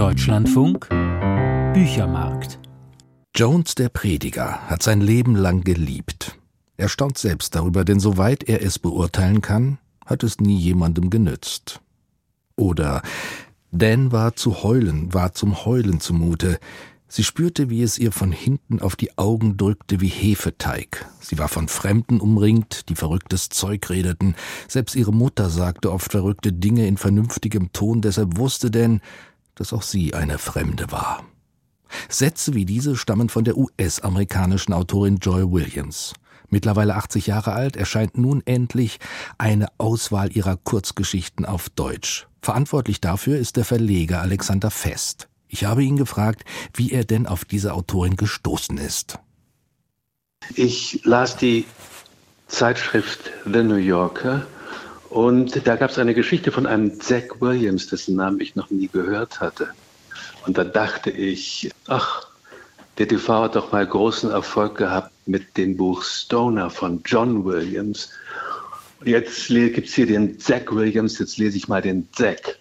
Deutschlandfunk Büchermarkt. Jones der Prediger hat sein Leben lang geliebt. Er staunt selbst darüber, denn soweit er es beurteilen kann, hat es nie jemandem genützt. Oder Dan war zu heulen, war zum Heulen zumute. Sie spürte, wie es ihr von hinten auf die Augen drückte wie Hefeteig. Sie war von Fremden umringt, die verrücktes Zeug redeten. Selbst ihre Mutter sagte oft verrückte Dinge in vernünftigem Ton, deshalb wusste denn, dass auch sie eine Fremde war. Sätze wie diese stammen von der US-amerikanischen Autorin Joy Williams. Mittlerweile 80 Jahre alt, erscheint nun endlich eine Auswahl ihrer Kurzgeschichten auf Deutsch. Verantwortlich dafür ist der Verleger Alexander Fest. Ich habe ihn gefragt, wie er denn auf diese Autorin gestoßen ist. Ich las die Zeitschrift The New Yorker und da gab es eine Geschichte von einem Zack Williams, dessen Namen ich noch nie gehört hatte. Und da dachte ich, ach, der TV hat doch mal großen Erfolg gehabt mit dem Buch Stoner von John Williams. Jetzt gibt es hier den Zack Williams, jetzt lese ich mal den Zack.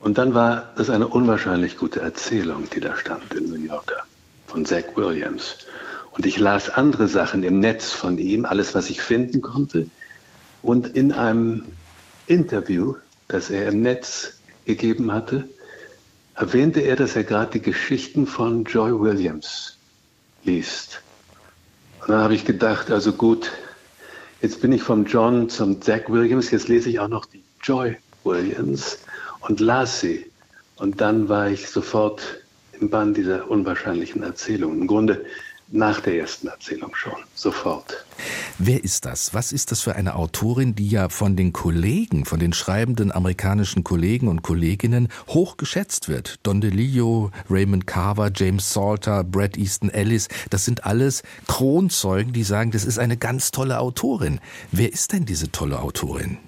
Und dann war das eine unwahrscheinlich gute Erzählung, die da stand in New Yorker von Zach Williams. Und ich las andere Sachen im Netz von ihm, alles, was ich finden konnte. Und in einem Interview, das er im Netz gegeben hatte, erwähnte er, dass er gerade die Geschichten von Joy Williams liest. Und dann habe ich gedacht, also gut, jetzt bin ich vom John zum Zach Williams, jetzt lese ich auch noch die Joy Williams und las sie. Und dann war ich sofort im Bann dieser unwahrscheinlichen Erzählung. Im Grunde nach der ersten Erzählung schon, sofort. Wer ist das? Was ist das für eine Autorin, die ja von den Kollegen, von den schreibenden amerikanischen Kollegen und Kolleginnen hoch geschätzt wird? Don DeLillo, Raymond Carver, James Salter, Brad Easton Ellis, das sind alles Kronzeugen, die sagen, das ist eine ganz tolle Autorin. Wer ist denn diese tolle Autorin?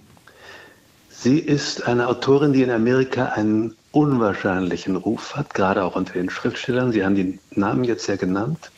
Sie ist eine Autorin, die in Amerika einen unwahrscheinlichen Ruf hat, gerade auch unter den Schriftstellern. Sie haben die Namen jetzt ja genannt.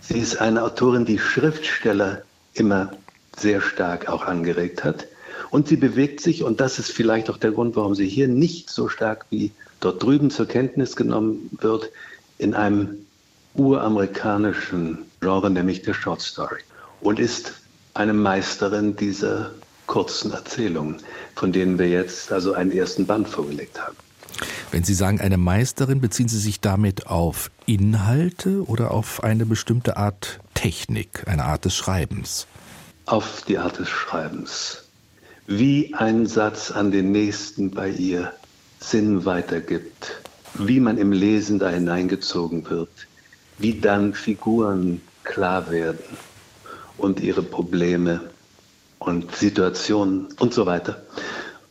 Sie ist eine Autorin, die Schriftsteller immer sehr stark auch angeregt hat. Und sie bewegt sich, und das ist vielleicht auch der Grund, warum sie hier nicht so stark wie dort drüben zur Kenntnis genommen wird, in einem uramerikanischen Genre, nämlich der Short Story. Und ist eine Meisterin dieser kurzen Erzählungen, von denen wir jetzt also einen ersten Band vorgelegt haben. Wenn Sie sagen eine Meisterin, beziehen Sie sich damit auf Inhalte oder auf eine bestimmte Art Technik, eine Art des Schreibens? Auf die Art des Schreibens. Wie ein Satz an den nächsten bei ihr Sinn weitergibt, wie man im Lesen da hineingezogen wird, wie dann Figuren klar werden und ihre Probleme und Situationen und so weiter.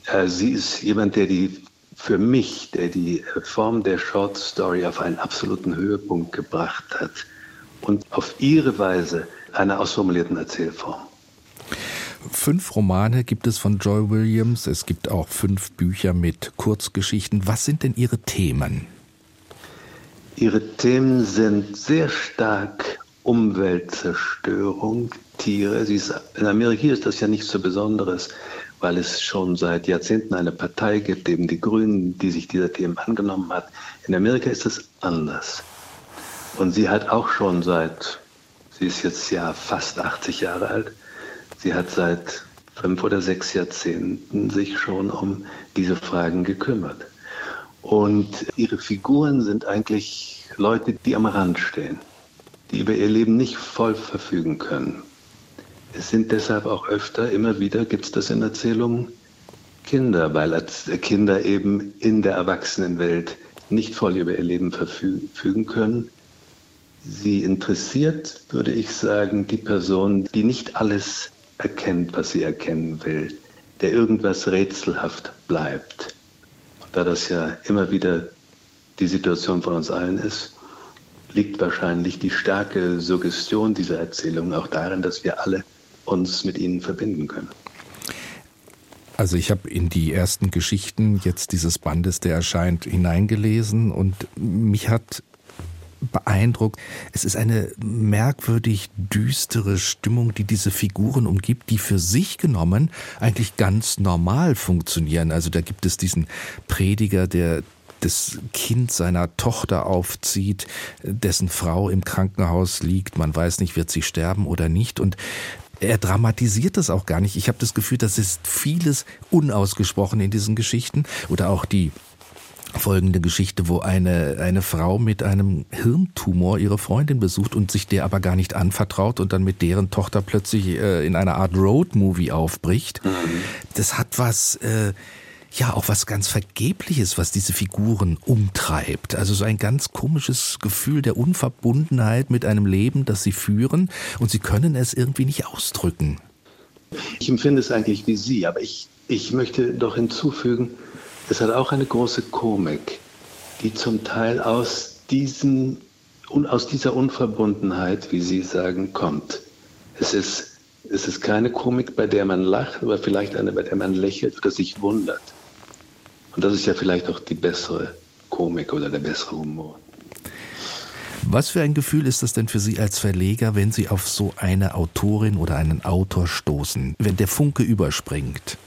Äh, sie ist jemand, der die für mich, der die Form der Short Story auf einen absoluten Höhepunkt gebracht hat und auf ihre Weise einer ausformulierten Erzählform. Fünf Romane gibt es von Joy Williams. Es gibt auch fünf Bücher mit Kurzgeschichten. Was sind denn Ihre Themen? Ihre Themen sind sehr stark Umweltzerstörung, Tiere. Ist, in Amerika ist das ja nichts so Besonderes, weil es schon seit Jahrzehnten eine Partei gibt, eben die Grünen, die sich dieser Themen angenommen hat. In Amerika ist es anders. Und sie hat auch schon seit, sie ist jetzt ja fast 80 Jahre alt, sie hat seit fünf oder sechs Jahrzehnten sich schon um diese Fragen gekümmert. Und ihre Figuren sind eigentlich Leute, die am Rand stehen die über ihr Leben nicht voll verfügen können. Es sind deshalb auch öfter, immer wieder gibt es das in Erzählungen, Kinder, weil Kinder eben in der Erwachsenenwelt nicht voll über ihr Leben verfügen können. Sie interessiert, würde ich sagen, die Person, die nicht alles erkennt, was sie erkennen will, der irgendwas rätselhaft bleibt. Da das ja immer wieder die Situation von uns allen ist, liegt wahrscheinlich die starke Suggestion dieser Erzählung auch darin, dass wir alle uns mit ihnen verbinden können. Also ich habe in die ersten Geschichten jetzt dieses Bandes, der erscheint, hineingelesen und mich hat beeindruckt. Es ist eine merkwürdig düstere Stimmung, die diese Figuren umgibt, die für sich genommen eigentlich ganz normal funktionieren. Also da gibt es diesen Prediger, der das Kind seiner Tochter aufzieht, dessen Frau im Krankenhaus liegt, man weiß nicht, wird sie sterben oder nicht und er dramatisiert das auch gar nicht. Ich habe das Gefühl, das ist vieles unausgesprochen in diesen Geschichten oder auch die folgende Geschichte, wo eine, eine Frau mit einem Hirntumor ihre Freundin besucht und sich der aber gar nicht anvertraut und dann mit deren Tochter plötzlich äh, in einer Art Roadmovie aufbricht. Mhm. Das hat was, äh, ja, auch was ganz Vergebliches, was diese Figuren umtreibt. Also so ein ganz komisches Gefühl der Unverbundenheit mit einem Leben, das sie führen und sie können es irgendwie nicht ausdrücken. Ich empfinde es eigentlich wie Sie, aber ich, ich möchte doch hinzufügen, es hat auch eine große Komik, die zum Teil aus, diesen, aus dieser Unverbundenheit, wie Sie sagen, kommt. Es ist, es ist keine Komik, bei der man lacht, aber vielleicht eine, bei der man lächelt oder sich wundert. Und das ist ja vielleicht auch die bessere Komik oder der bessere Humor. Was für ein Gefühl ist das denn für Sie als Verleger, wenn Sie auf so eine Autorin oder einen Autor stoßen, wenn der Funke überspringt?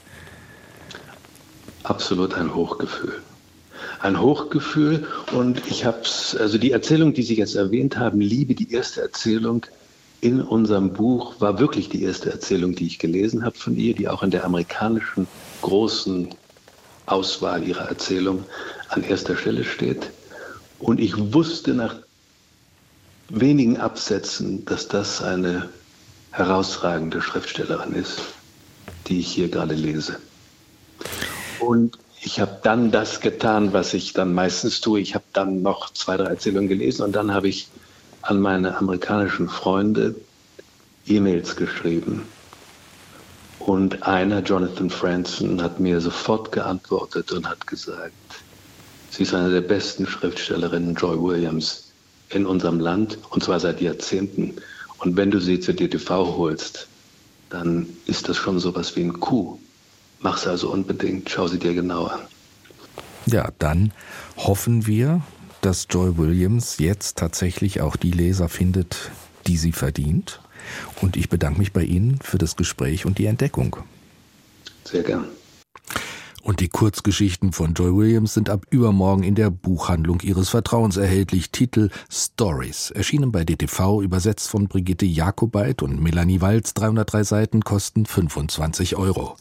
Absolut ein Hochgefühl. Ein Hochgefühl und ich habe es, also die Erzählung, die Sie jetzt erwähnt haben, Liebe, die erste Erzählung in unserem Buch, war wirklich die erste Erzählung, die ich gelesen habe von ihr, die auch in der amerikanischen großen Auswahl ihrer Erzählung an erster Stelle steht. Und ich wusste nach wenigen Absätzen, dass das eine herausragende Schriftstellerin ist, die ich hier gerade lese. Und ich habe dann das getan, was ich dann meistens tue. Ich habe dann noch zwei, drei Erzählungen gelesen und dann habe ich an meine amerikanischen Freunde E-Mails geschrieben. Und einer, Jonathan Franzen, hat mir sofort geantwortet und hat gesagt, sie ist eine der besten Schriftstellerinnen, Joy Williams, in unserem Land, und zwar seit Jahrzehnten. Und wenn du sie zur DTV holst, dann ist das schon sowas wie ein Coup. Mach sie also unbedingt, schau sie dir genau an. Ja, dann hoffen wir, dass Joy Williams jetzt tatsächlich auch die Leser findet, die sie verdient. Und ich bedanke mich bei Ihnen für das Gespräch und die Entdeckung. Sehr gern. Und die Kurzgeschichten von Joy Williams sind ab übermorgen in der Buchhandlung Ihres Vertrauens erhältlich. Titel Stories. Erschienen bei DTV, übersetzt von Brigitte Jakobait und Melanie Walz. 303 Seiten kosten 25 Euro.